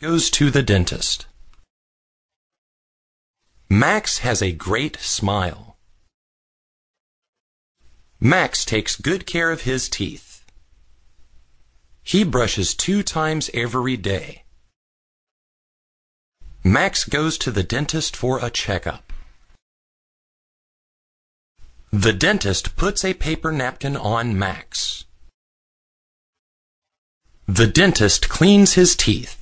goes to the dentist. Max has a great smile. Max takes good care of his teeth. He brushes two times every day. Max goes to the dentist for a checkup. The dentist puts a paper napkin on Max. The dentist cleans his teeth.